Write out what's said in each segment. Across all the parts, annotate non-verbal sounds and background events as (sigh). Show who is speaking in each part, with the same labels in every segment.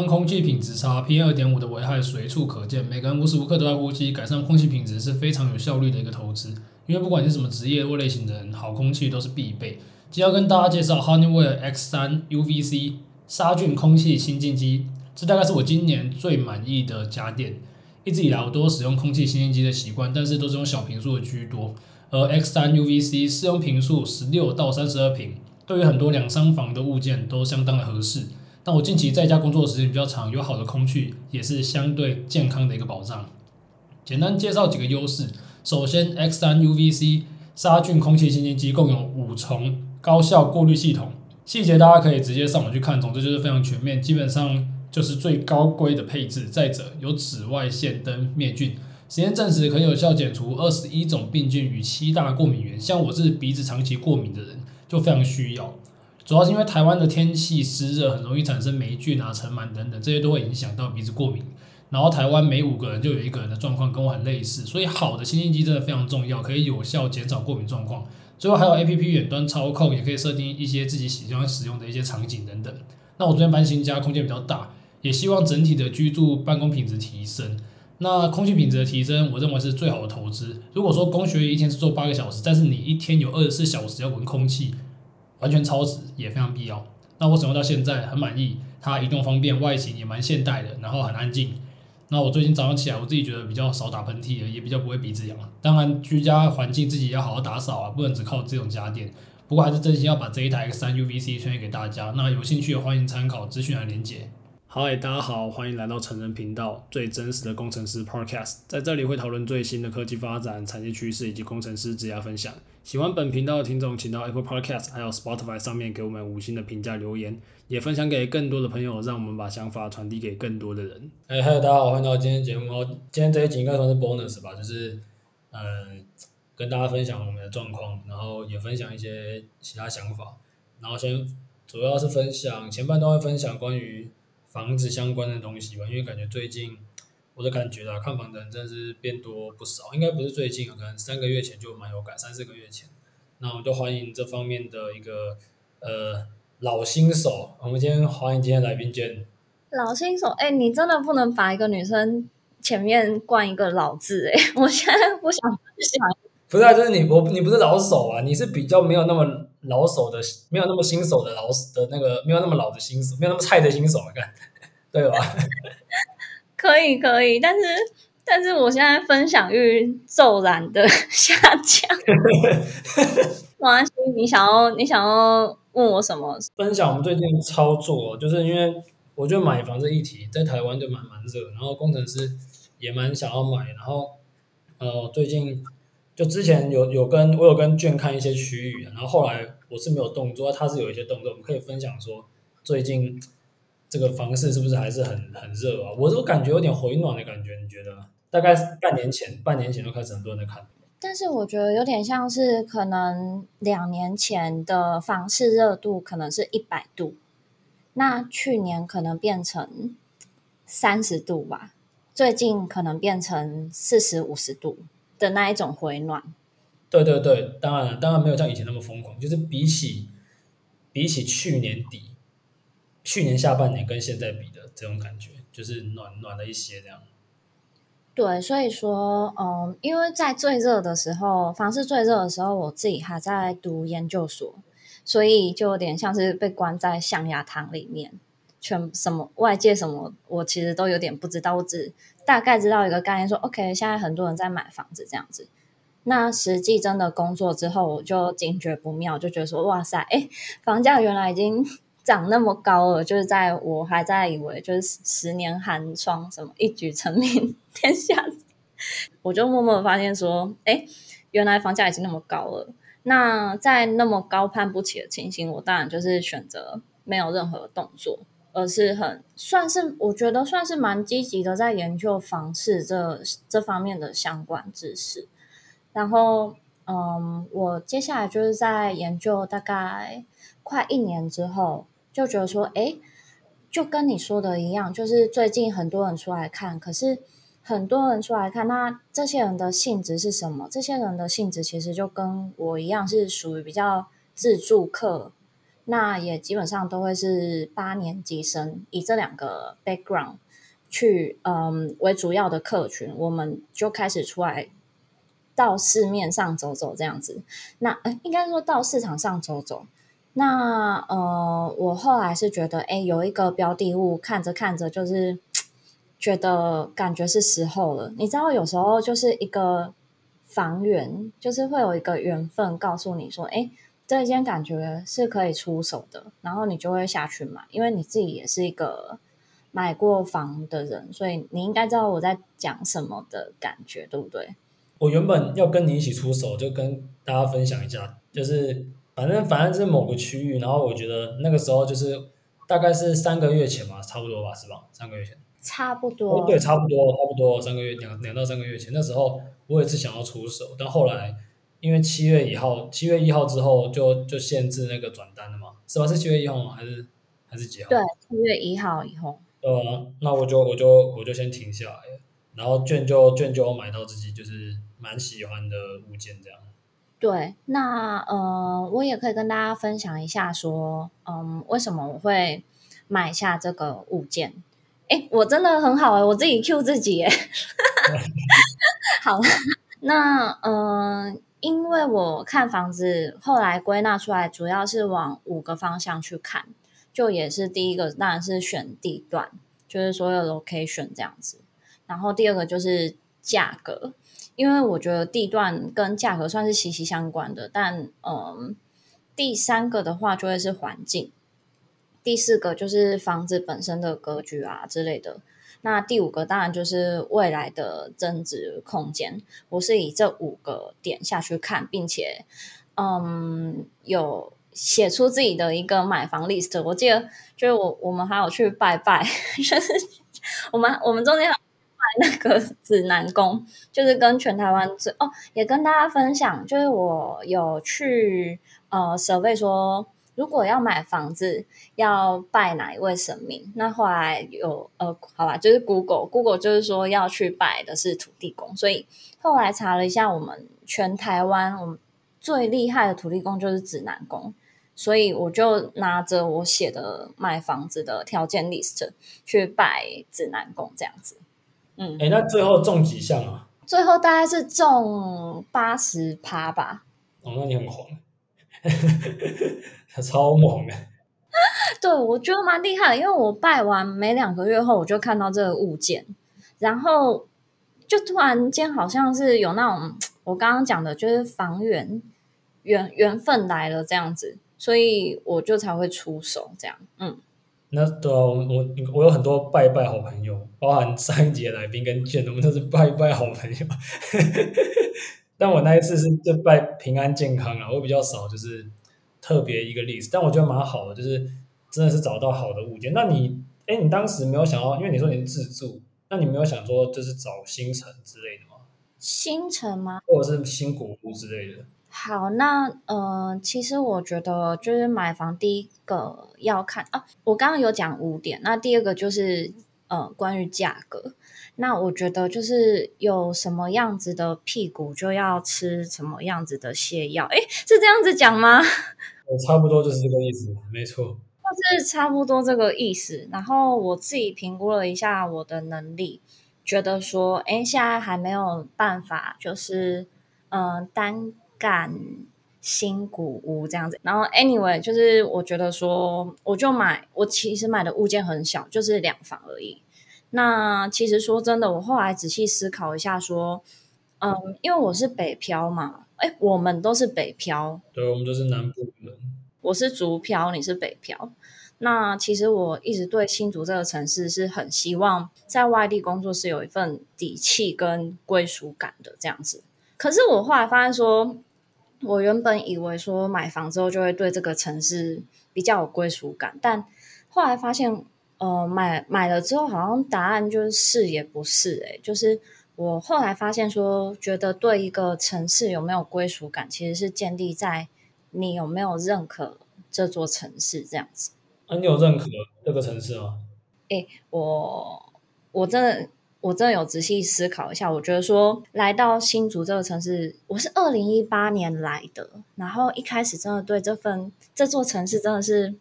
Speaker 1: 湾空气品质差，PM 二点五的危害随处可见，每个人无时无刻都在呼吸，改善空气品质是非常有效率的一个投资。因为不管你是什么职业或类型的人，好空气都是必备。今天要跟大家介绍 Honeywell X3 UVC 杀菌空气清净机，这大概是我今年最满意的家电。一直以来我都使用空气清净机的习惯，但是都是用小坪数的居多。而 X3 UVC 适用坪数十六到三十二坪，对于很多两三房的物件都相当的合适。但我近期在家工作的时间比较长，有好的空气也是相对健康的一个保障。简单介绍几个优势。首先，X3 UVC 杀菌空气清新机共有五重高效过滤系统，细节大家可以直接上网去看，总之就是非常全面，基本上就是最高规的配置。再者，有紫外线灯灭菌，实验证实可以有效减除二十一种病菌与七大过敏原。像我是鼻子长期过敏的人，就非常需要。主要是因为台湾的天气湿热，很容易产生霉菌啊、尘螨等等，这些都会影响到鼻子过敏。然后台湾每五个人就有一个人的状况跟我很类似，所以好的清新机真的非常重要，可以有效减少过敏状况。最后还有 APP 远端操控，也可以设定一些自己喜欢使用的一些场景等等。那我昨天搬新家，空间比较大，也希望整体的居住办公品质提升。那空气品质的提升，我认为是最好的投资。如果说工学一天是做八个小时，但是你一天有二十四小时要闻空气，完全超值，也非常必要。那我使用到现在很满意，它移动方便，外形也蛮现代的，然后很安静。那我最近早上起来，我自己觉得比较少打喷嚏了，也比较不会鼻子痒。当然，居家环境自己要好好打扫啊，不能只靠这种家电。不过还是真心要把这一台 X3 UVC 推荐给大家。那有兴趣的欢迎参考资讯来连接。嗨，大家好，欢迎来到成人频道最真实的工程师 Podcast，在这里会讨论最新的科技发展、产业趋势以及工程师职业分享。喜欢本频道的听众，请到 Apple Podcast 还有 Spotify 上面给我们五星的评价留言，也分享给更多的朋友，让我们把想法传递给更多的人。哎，嗨，大家好，欢迎到今天节目哦。今天这一集应该算是 bonus 吧，就是嗯、跟大家分享我们的状况，然后也分享一些其他想法。然后先主要是分享前半段会分享关于。房子相关的东西吧，因为感觉最近我的感觉啊，看房的人真的是变多不少，应该不是最近啊，可能三个月前就蛮有感，三四个月前。那我们就欢迎这方面的一个呃老新手，我们今天欢迎今天来宾娟。
Speaker 2: 老新手，哎、你真的不能把一个女生前面冠一个老字哎、我现在不想不想。
Speaker 1: 不是啊，就是你我你不是老手啊，你是比较没有那么老手的，没有那么新手的老的那个，没有那么老的新手，没有那么菜的新手，啊看，对吧？(laughs)
Speaker 2: 可以可以，但是但是我现在分享欲骤然的 (laughs) 下降。没关系，你想要你想要问我什么？
Speaker 1: 分享我们最近操作，就是因为我觉得买房这议题在台湾就蛮蛮热，然后工程师也蛮想要买，然后呃最近。就之前有有跟我有跟卷看一些区域，然后后来我是没有动作，他是有一些动作，我们可以分享说最近这个房市是不是还是很很热啊？我都感觉有点回暖的感觉，你觉得？大概半年前，半年前就开始很多人在看，
Speaker 2: 但是我觉得有点像是可能两年前的房市热度可能是一百度，那去年可能变成三十度吧，最近可能变成四十五十度。的那一种回暖，
Speaker 1: 对对对，当然当然没有像以前那么疯狂，就是比起比起去年底、去年下半年跟现在比的这种感觉，就是暖暖了一些这样。
Speaker 2: 对，所以说，嗯，因为在最热的时候，房市最热的时候，我自己还在读研究所，所以就有点像是被关在象牙塔里面，全什么外界什么，我其实都有点不知道，我只。大概知道一个概念，说 OK，现在很多人在买房子这样子。那实际真的工作之后，我就惊觉不妙，就觉得说哇塞，哎，房价原来已经 (laughs) 涨那么高了。就是在我还在以为就是十年寒窗什么一举成名 (laughs) 天下，我就默默发现说，哎，原来房价已经那么高了。那在那么高攀不起的情形，我当然就是选择没有任何动作。而是很算是，我觉得算是蛮积极的，在研究房市这这方面的相关知识。然后，嗯，我接下来就是在研究大概快一年之后，就觉得说，诶，就跟你说的一样，就是最近很多人出来看，可是很多人出来看，那这些人的性质是什么？这些人的性质其实就跟我一样，是属于比较自助客。那也基本上都会是八年级生，以这两个 background 去嗯为主要的客群，我们就开始出来到市面上走走这样子。那呃，应该说到市场上走走。那呃，我后来是觉得，哎，有一个标的物，看着看着就是觉得感觉是时候了。你知道，有时候就是一个房源，就是会有一个缘分告诉你说，哎，这一间感觉是可以出手的，然后你就会下去买，因为你自己也是一个买过房的人，所以你应该知道我在讲什么的感觉，对不对？
Speaker 1: 我原本要跟你一起出手，就跟大家分享一下，就是。反正反正是某个区域，然后我觉得那个时候就是大概是三个月前嘛，差不多吧，是吧？三个月前，
Speaker 2: 差不多。
Speaker 1: 哦，对，差不多，差不多三个月，两两到三个月前，那时候我也是想要出手，但后来因为七月一号，七月一号之后就就限制那个转单了嘛，是吧？是七月一号吗？还是还是几号？
Speaker 2: 对，七月一号以后。
Speaker 1: 呃，那我就我就我就先停下来，然后券就券就买到自己就是蛮喜欢的物件这样。
Speaker 2: 对，那呃，我也可以跟大家分享一下，说，嗯，为什么我会买下这个物件？诶，我真的很好诶，我自己 Q 自己诶。(laughs) 好，那嗯、呃，因为我看房子，后来归纳出来，主要是往五个方向去看，就也是第一个，当然是选地段，就是所有 location 这样子，然后第二个就是价格。因为我觉得地段跟价格算是息息相关的，但嗯，第三个的话就会是环境，第四个就是房子本身的格局啊之类的，那第五个当然就是未来的增值空间。我是以这五个点下去看，并且嗯，有写出自己的一个买房 list。我记得就是我我们还有去拜拜，(laughs) 就是我们我们中间。那个 (laughs) 指南宫，就是跟全台湾最哦，也跟大家分享，就是我有去呃 survey 说，如果要买房子要拜哪一位神明？那后来有呃，好吧，就是 Google Google 就是说要去拜的是土地公，所以后来查了一下，我们全台湾我们最厉害的土地公就是指南宫，所以我就拿着我写的买房子的条件 list 去拜指南宫，这样子。嗯，哎，那最后中几项啊？最后大概是中八十趴吧。哦，那你很狂，他 (laughs) 超猛的。(laughs) 对，我觉得蛮厉害的，因为我拜完没两个月后，我就看到这个物件，然后就突然间好像是有那种我刚刚讲的，就是房源缘缘分来了这样子，所以我就才会出手这样，嗯。那对啊，我我我有很多拜拜好朋友，包含上一集的来宾跟建，我们都是拜拜好朋友。但我那一次是就拜平安健康啊，我比较少就是特别一个例子，但我觉得蛮好的，就是真的是找到好的物件。那你哎，你当时没有想到，因为你说你是自住，那你没有想说就是找新城之类的吗？新城吗？或者是新古屋之类的？好，那呃，其实我觉得就是买房第一个要看啊，我刚刚有讲五点，那第二个就是呃，关于价格。那我觉得就是有什么样子的屁股就要吃什么样子的泻药，诶，是这样子讲吗？(laughs) 我差不多就是这个意思，没错，就是差不多这个意思。然后我自己评估了一下我的能力，觉得说，诶，现在还没有办法，就是嗯、呃，单。干新古屋这样子，然后 anyway 就是我觉得说，我就买，我其实买的物件很小，就是两房而已。那其实说真的，我后来仔细思考一下，说，嗯，因为我是北漂嘛，哎，我们都是北漂，对，我们都是南部人。我是竹漂，你是北漂。那其实我一直对新竹这个城市是很希望在外地工作是有一份底气跟归属感的这样子。可是我后来发现说。我原本以为说买房之后就会对这个城市比较有归属感，但后来发现，呃，买买了之后好像答案就是是也不是，欸，诶，就是我后来发现说，觉得对一个城市有没有归属感，其实是建立在你有没有认可这座城市这样子。啊，你有认可这个城市吗？诶，我我真的我真的有仔细思考一下，我觉得说来到新竹这个城市，我是二零一八年来的，然后一开始真的对这份这座城市真的是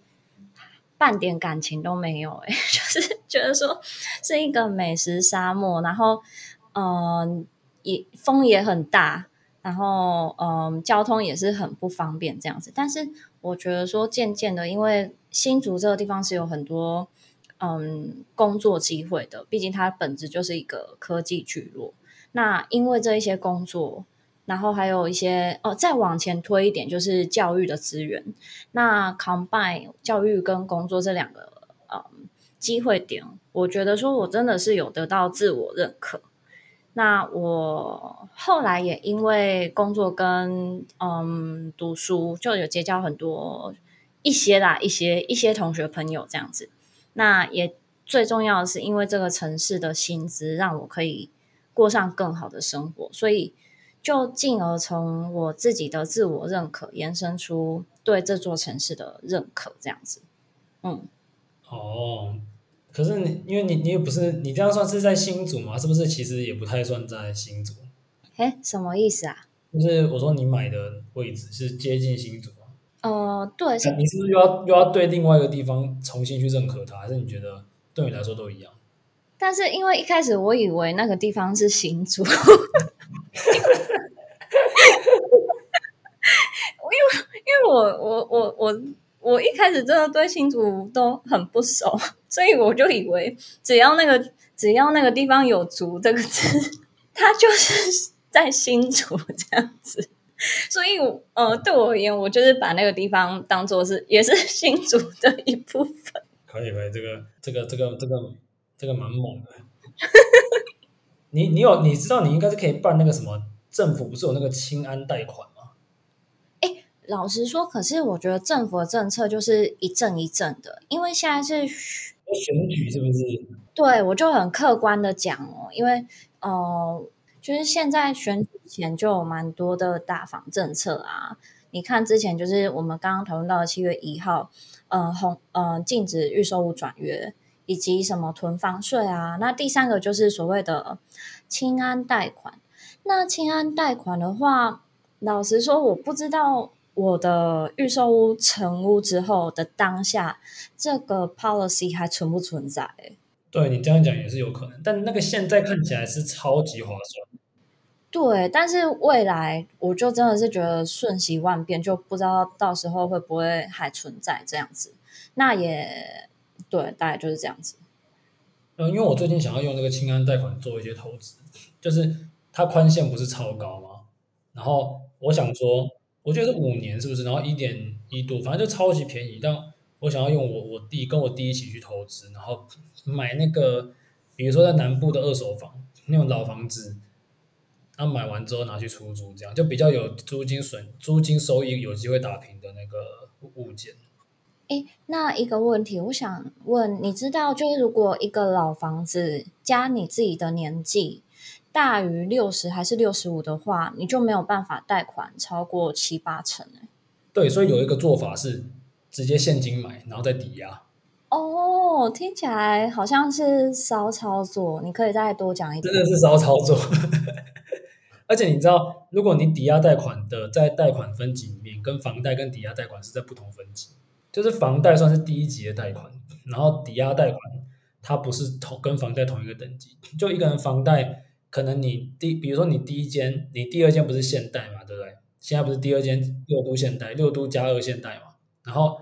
Speaker 2: 半点感情都没有，哎，(laughs) 就是觉得说是一个美食沙漠，然后嗯、也风也很大，然后嗯、交通也是很不方便这样子。但是我觉得说渐渐的，因为新竹这个地方是有很多。嗯，工作机会的，毕竟它本质就是一个科技聚落。那因为这一些工作，然后还有一些哦，再往前推一点，就是教育的资源。那 combine 教育跟工作这两个嗯机会点，我觉得说我真的是有得到自我认可。那我后来也因为工作跟嗯读书，就有结交很多一些啦，一些一些同学朋友这样子。那也最重要的是，因为这个城市的薪资让我可以过上更好的生活，所以就进而从我自己的自我认可延伸出对这座城市的认可，这样子。嗯，
Speaker 1: 哦，可是你因为你你也不是你这样算是在新竹吗？是不是？其实也不太算在新竹。
Speaker 2: 哎，什么意思啊？
Speaker 1: 就是我说你买的位置是接近新竹。
Speaker 2: 呃，对，
Speaker 1: 你是不是又要又要对另外一个地方重新去认可它，还是你觉得对你来说都一样？
Speaker 2: 但是因为一开始我以为那个地方是新竹，(laughs) (laughs) 因为因为我我我我我一开始真的对新竹都很不熟，所以我就以为只要那个只要那个地方有“竹”这个字，它就是在新竹这样子。所以，呃，对我而言，我就是把那个地方当做是，也是新竹的一部分。
Speaker 1: 可以，可以，这个，这个，这个，这个，这个蛮猛的。你，你有，你知道，你应该是可以办那个什么，政府不是有那个清安贷款吗？
Speaker 2: 哎，老实说，可是我觉得政府的政策就是一阵一阵的，因为现在是
Speaker 1: 选举，是不是？
Speaker 2: 对，我就很客观的讲哦，因为，呃。就是现在选举前就有蛮多的大房政策啊，你看之前就是我们刚刚讨论到的七月一号，呃红呃禁止预售物转约，以及什么囤房税啊，那第三个就是所谓的清安贷款。那清安贷款的话，老实说我不知道我的预售屋成屋之后的当下，这个 policy 还存不存在？
Speaker 1: 对，你这样讲也是有可能，但那个现在看起来是超级划算。
Speaker 2: 对，但是未来我就真的是觉得瞬息万变，就不知道到时候会不会还存在这样子。那也对，大概就是这样子。
Speaker 1: 嗯，因为我最近想要用那个青安贷款做一些投资，就是它宽限不是超高吗？然后我想说，我觉得是五年是不是？然后一点一度，反正就超级便宜，但。我想要用我我弟跟我弟一起去投资，然后买那个，比如说在南部的二手房，那种老房子，然后买完之后拿去出租，这样就比较有租金损、租金收益有机会打平的那个物件。
Speaker 2: 诶，那一个问题，我想问，你知道，就是如果一个老房子加你自己的年纪大于六十还是六十五的话，你就没有办法贷款超过七八成？诶，
Speaker 1: 对，所以有一个做法是。直接现金买，然后再抵押。
Speaker 2: 哦，听起来好像是骚操作，你可以再多讲一点。
Speaker 1: 真的是骚操作，(laughs) 而且你知道，如果你抵押贷款的在贷款分级里面，跟房贷跟抵押贷款是在不同分级，就是房贷算是第一级的贷款，然后抵押贷款它不是同跟房贷同一个等级。就一个人房贷，可能你第，比如说你第一间，你第二间不是现贷嘛，对不对？现在不是第二间六都现贷，六都加二现贷嘛。然后，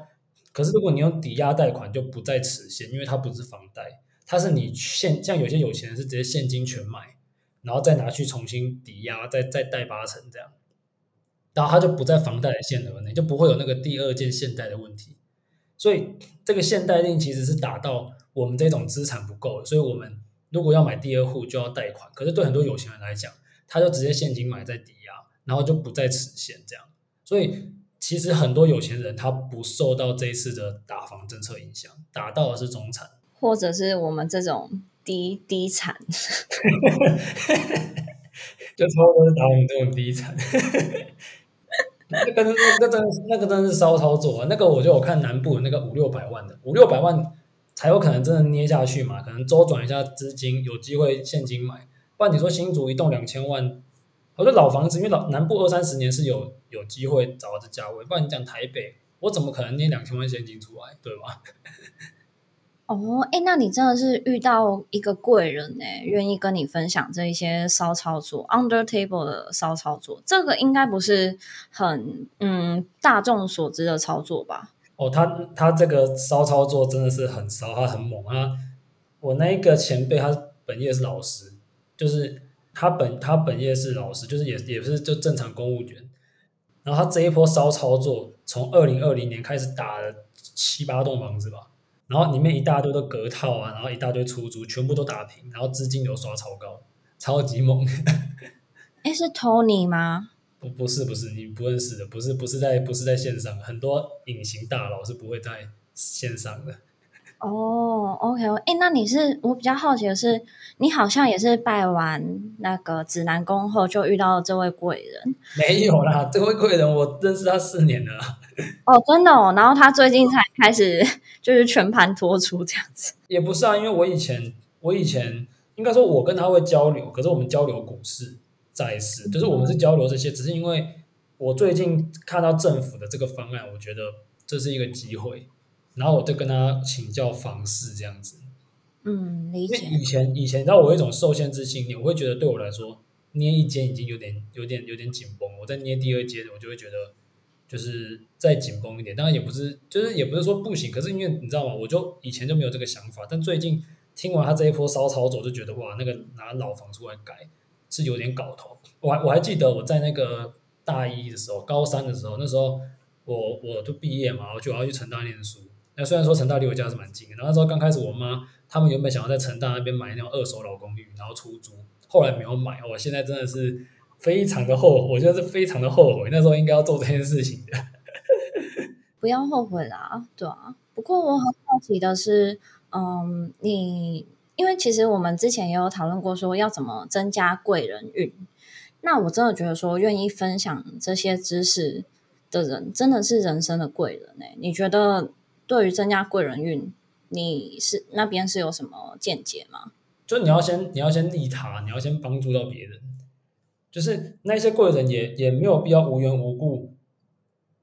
Speaker 1: 可是如果你用抵押贷款，就不在此限，因为它不是房贷，它是你现像有些有钱人是直接现金全买，然后再拿去重新抵押，再再贷八成这样，然后它就不在房贷的限额内，就不会有那个第二件现贷的问题。所以这个限贷令其实是打到我们这种资产不够，所以我们如果要买第二户就要贷款。可是对很多有钱人来讲，他就直接现金买再抵押，然后就不在此限这样，所以。其实很多有钱人他不受到这一次的打房政策影响，打到的是中产，
Speaker 2: 或者是我们这种低低产，(laughs)
Speaker 1: 就差不多是打我们这种低产。那个那那个真那个真是骚操作啊！那个我就有看南部那个五六百万的五六百万，才有可能真的捏下去嘛，可能周转一下资金，有机会现金买。不然你说新竹一栋两千万，我说老房子，因为老南部二三十年是有有机会找到这价位。不然你讲台北，我怎么可能捏两千万现金出来，对吧？
Speaker 2: 哦，哎，那你真的是遇到一个贵人呢，愿意跟你分享这一些骚操作，under table 的骚操作，这个应该不是很嗯大众所知的操作吧？
Speaker 1: 哦，他他这个骚操作真的是很骚，他很猛啊！我那一个前辈，他本业是老师，就是他本他本业是老师，就是也也不是就正常公务员。然后他这一波骚操作，从二零二零年开始打了七八栋房子吧，然后里面一大堆的隔套啊，然后一大堆出租，全部都打平，然后资金流刷超高，超级猛。(laughs)
Speaker 2: 诶，是 Tony 吗？
Speaker 1: 不不是不是你不认识的，不是不是在不是在线上，很多隐形大佬是不会在线上的。(laughs)
Speaker 2: 哦，OK，哎，那你是我比较好奇的是，你好像也是拜完那个指南宫后就遇到了这位贵人？
Speaker 1: 没有啦，这位贵人我认识他四年了。
Speaker 2: 哦，真的哦，然后他最近才开始就是全盘托出这样子。
Speaker 1: 也不是啊，因为我以前我以前应该说我跟他会交流，可是我们交流股市。债市，就是我们是交流这些，只是因为我最近看到政府的这个方案，我觉得这是一个机会，然后我就跟他请教房市这样子。
Speaker 2: 嗯，理解。
Speaker 1: 以前以前，你知道我有一种受限制信念，我会觉得对我来说捏一间已经有点有点有点紧绷，我在捏第二间，我就会觉得就是再紧绷一点。当然也不是，就是也不是说不行，可是因为你知道吗？我就以前就没有这个想法，但最近听完他这一波骚操作，就觉得哇，那个拿老房出来改。是有点搞头，我还我还记得我在那个大一的时候，高三的时候，那时候我我就毕业嘛，我就要去成大念书。那虽然说成大离我家是蛮近的，然后那时候刚开始，我妈他们原本想要在成大那边买那种二手老公寓，然后出租，后来没有买。我现在真的是非常的后悔，我觉得是非常的后悔，那时候应该要做这件事情的。(laughs)
Speaker 2: 不要后悔啦，对啊。不过我很好奇的是，嗯，你。因为其实我们之前也有讨论过，说要怎么增加贵人运。那我真的觉得说，愿意分享这些知识的人，真的是人生的贵人呢。你觉得对于增加贵人运，你是那边是有什么见解吗？
Speaker 1: 就你要先，你要先利他，你要先帮助到别人。就是那些贵人也也没有必要无缘无故。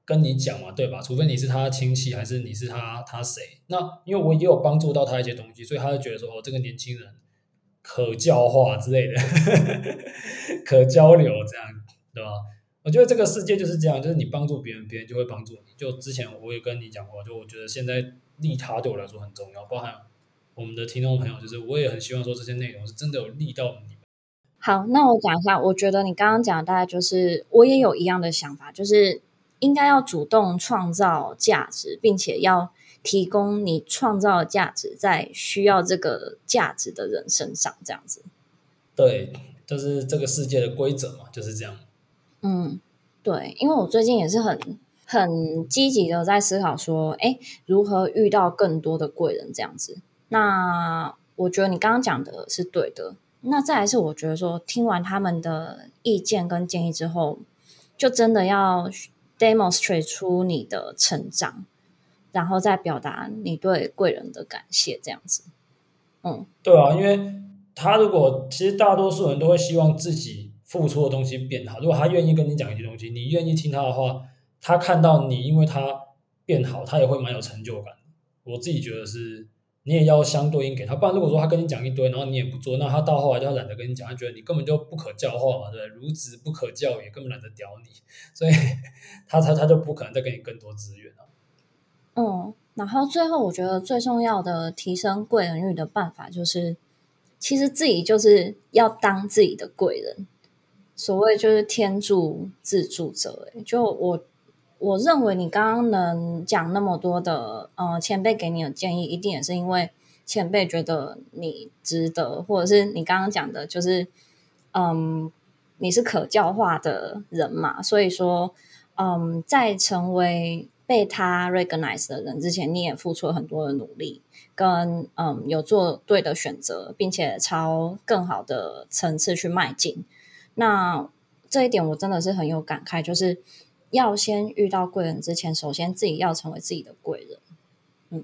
Speaker 1: 跟你讲嘛，对吧？除非你是他亲戚，还是你是他他谁？那因为我也有帮助到他一些东西，所以他就觉得说，哦，这个年轻人可教化之类的，(laughs) 可交流这样，对吧？我觉得这个世界就是这样，就是你帮助别人，别人就会帮助你。就之前我也跟你讲过，就我觉得现在利他对我来说很重要，包含我们的听众朋友，就是我也很希望说这些内容是真的有利到你。
Speaker 2: 好，那我讲一下，我觉得你刚刚讲的大概就是我也有一样的想法，就是。应该要主动创造价值，并且要提供你创造的价值在需要这个价值的人身上，这样子。
Speaker 1: 对，就是这个世界的规则嘛，就是这样。
Speaker 2: 嗯，对，因为我最近也是很很积极的在思考说，哎，如何遇到更多的贵人这样子。那我觉得你刚刚讲的是对的。那再来是我觉得说，听完他们的意见跟建议之后，就真的要。demonstrate 出你的成长，然后再表达你对贵人的感谢，这样子。嗯，
Speaker 1: 对啊，因为他如果其实大多数人都会希望自己付出的东西变好。如果他愿意跟你讲一些东西，你愿意听他的话，他看到你因为他变好，他也会蛮有成就感。我自己觉得是。你也要相对应给他，不然如果说他跟你讲一堆，然后你也不做，那他到后来就懒得跟你讲，他觉得你根本就不可教化嘛，对不对？孺子不可教也，根本懒得屌你，(laughs) 所以他他他就不可能再给你更多资源了。
Speaker 2: 嗯，然后最后我觉得最重要的提升贵人运的办法，就是其实自己就是要当自己的贵人，所谓就是天助自助者。就我。我认为你刚刚能讲那么多的，呃，前辈给你的建议，一定也是因为前辈觉得你值得，或者是你刚刚讲的，就是，嗯，你是可教化的人嘛，所以说，嗯，在成为被他 recognize 的人之前，你也付出了很多的努力，跟嗯，有做对的选择，并且朝更好的层次去迈进。那这一点我真的是很有感慨，就是。要先遇到贵人之前，首先自己要成为自己的贵人。嗯，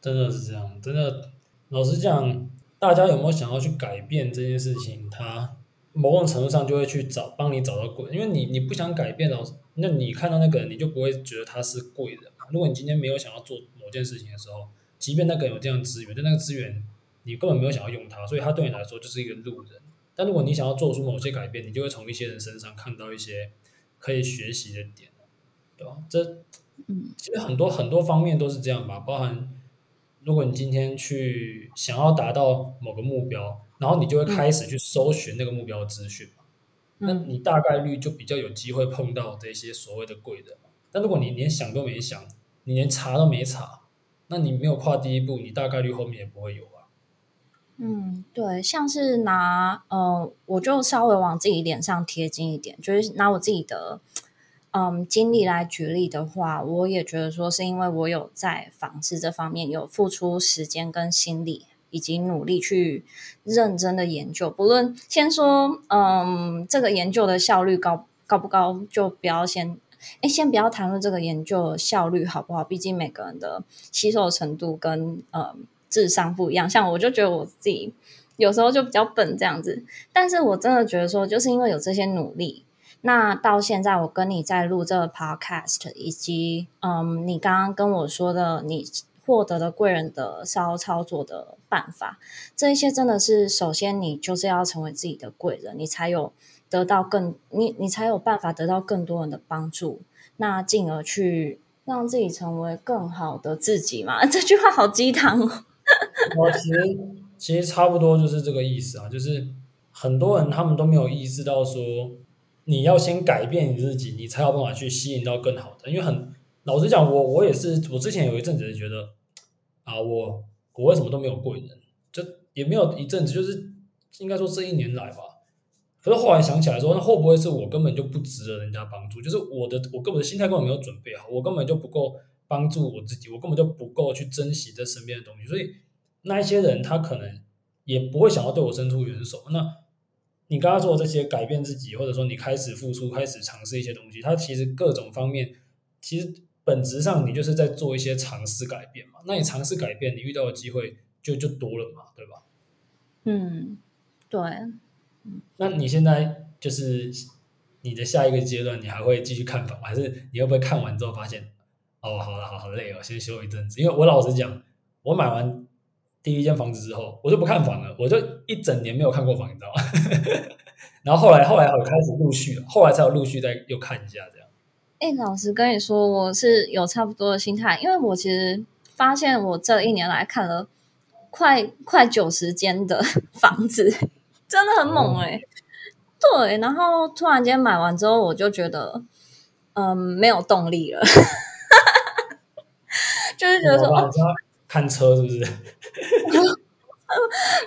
Speaker 1: 真的是这样，真的。老实讲，大家有没有想要去改变这件事情？他某种程度上就会去找帮你找到贵人，因为你你不想改变，老师，那你看到那个人，你就不会觉得他是贵人。如果你今天没有想要做某件事情的时候，即便那个人有这样资源，但那个资源你根本没有想要用它，所以他对你来说就是一个路人。但如果你想要做出某些改变，你就会从一些人身上看到一些可以学习的点，对吧？这，其实很多很多方面都是这样吧。包含如果你今天去想要达到某个目标，然后你就会开始去搜寻那个目标的资讯嘛，那你大概率就比较有机会碰到这些所谓的贵人。但如果你连想都没想，你连查都没查，那你没有跨第一步，你大概率后面也不会有。
Speaker 2: 嗯，对，像是拿呃，我就稍微往自己脸上贴金一点，就是拿我自己的嗯经历来举例的话，我也觉得说是因为我有在纺织这方面有付出时间跟心力，以及努力去认真的研究。不论先说嗯这个研究的效率高高不高，就不要先哎先不要谈论这个研究效率好不好，毕竟每个人的吸收程度跟嗯。智商不一样，像我就觉得我自己有时候就比较笨这样子，但是我真的觉得说，就是因为有这些努力，那到现在我跟你在录这个 podcast，以及嗯，你刚刚跟我说的你获得了贵人的骚操作的办法，这一些真的是首先你就是要成为自己的贵人，你才有得到更你你才有办法得到更多人的帮助，那进而去让自己成为更好的自己嘛。(laughs) 这句话好鸡汤哦。
Speaker 1: 我其实其实差不多就是这个意思啊，就是很多人他们都没有意识到说，你要先改变你自己，你才有办法去吸引到更好的。因为很老实讲，我我也是，我之前有一阵子觉得啊，我我为什么都没有贵人，就也没有一阵子，就是应该说这一年来吧。可是后来想起来说，那会不会是我根本就不值得人家帮助？就是我的我根本的心态根本没有准备好，我根本就不够。帮助我自己，我根本就不够去珍惜这身边的东西，所以那一些人他可能也不会想要对我伸出援手。那你刚刚做这些改变自己，或者说你开始付出、开始尝试一些东西，它其实各种方面，其实本质上你就是在做一些尝试改变嘛。那你尝试改变，你遇到的机会就就多了嘛，对吧？
Speaker 2: 嗯，对。
Speaker 1: 那你现在就是你的下一个阶段，你还会继续看房，还是你会不会看完之后发现？哦，好了，好好累哦，先休一阵子。因为我老实讲，我买完第一间房子之后，我就不看房了，我就一整年没有看过房，你知道吗？(laughs) 然后后来，后来我开始陆续，后来才有陆续再又看一下这样。
Speaker 2: 哎，老实跟你说，我是有差不多的心态，因为我其实发现我这一年来看了快快九十间的 (laughs) 房子，真的很猛哎、欸。嗯、对，然后突然间买完之后，我就觉得嗯没有动力了。就是觉得说，哦，
Speaker 1: 看车是不是？(laughs)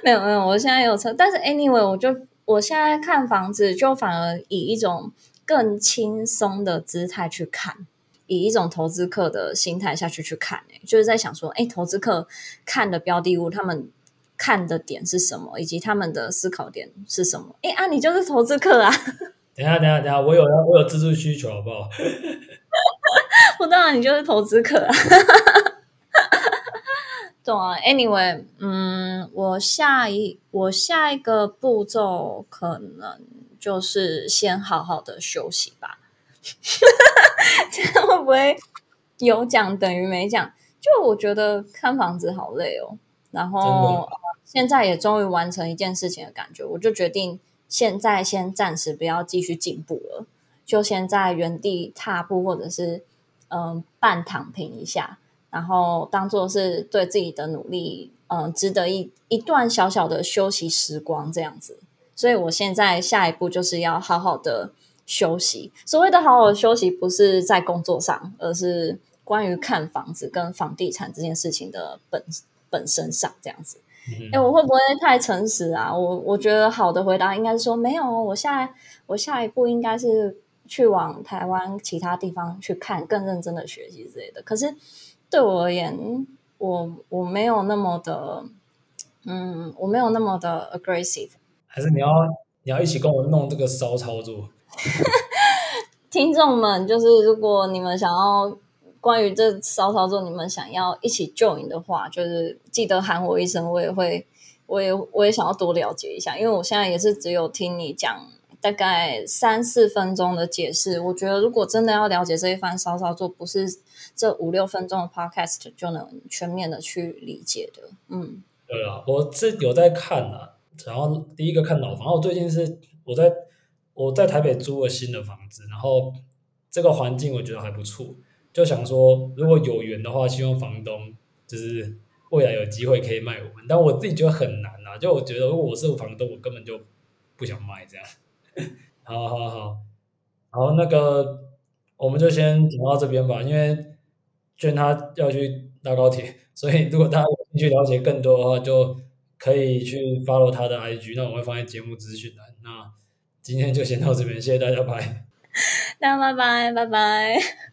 Speaker 2: 没有没有，我现在有车，但是 anyway，我就我现在看房子，就反而以一种更轻松的姿态去看，以一种投资客的心态下去去看，欸，就是在想说，哎，投资客看的标的物，他们看的点是什么，以及他们的思考点是什么？哎啊，你就是投资客啊！(laughs)
Speaker 1: 等下等下等下，我有我有自助需求，好不好？
Speaker 2: 我当然，你就是投资客啊。(laughs) 懂啊，Anyway，嗯，我下一我下一个步骤可能就是先好好的休息吧。(laughs) 这样会不会有讲等于没讲？就我觉得看房子好累哦，然后现在也终于完成一件事情的感觉，我就决定现在先暂时不要继续进步了，就先在原地踏步，或者是嗯半躺平一下。然后当做是对自己的努力，嗯，值得一一段小小的休息时光这样子。所以我现在下一步就是要好好的休息。所谓的好好的休息，不是在工作上，而是关于看房子跟房地产这件事情的本本身上这样子。哎、嗯，我会不会太诚实啊？我我觉得好的回答应该是说，没有，我下我下一步应该是去往台湾其他地方去看，更认真的学习之类的。可是。对我而言，我我没有那么的，嗯，我没有那么的 aggressive。
Speaker 1: 还是你要你要一起跟我弄这个骚操作？(laughs)
Speaker 2: 听众们，就是如果你们想要关于这骚操作，你们想要一起 join 的话，就是记得喊我一声，我也会，我也我也想要多了解一下，因为我现在也是只有听你讲大概三四分钟的解释，我觉得如果真的要了解这一番骚操作，不是这五六分钟的 podcast 就能全面的去理解的。嗯，
Speaker 1: 对啊，我是有在看啊，然后第一个看老房，我最近是我在我在台北租了新的房子，然后这个环境我觉得还不错。就想说，如果有缘的话，希望房东就是未来有机会可以卖我们。但我自己觉得很难啊，就我觉得如果我是房东，我根本就不想卖这样。好 (laughs) 好好，好，那个我们就先讲到这边吧，因为娟他要去搭高铁，所以如果大家有兴趣了解更多的话，就可以去 follow 他的 IG，那我会放在节目资讯栏。那今天就先到这边，谢谢大家，拜。(laughs)
Speaker 2: 那拜拜，拜拜。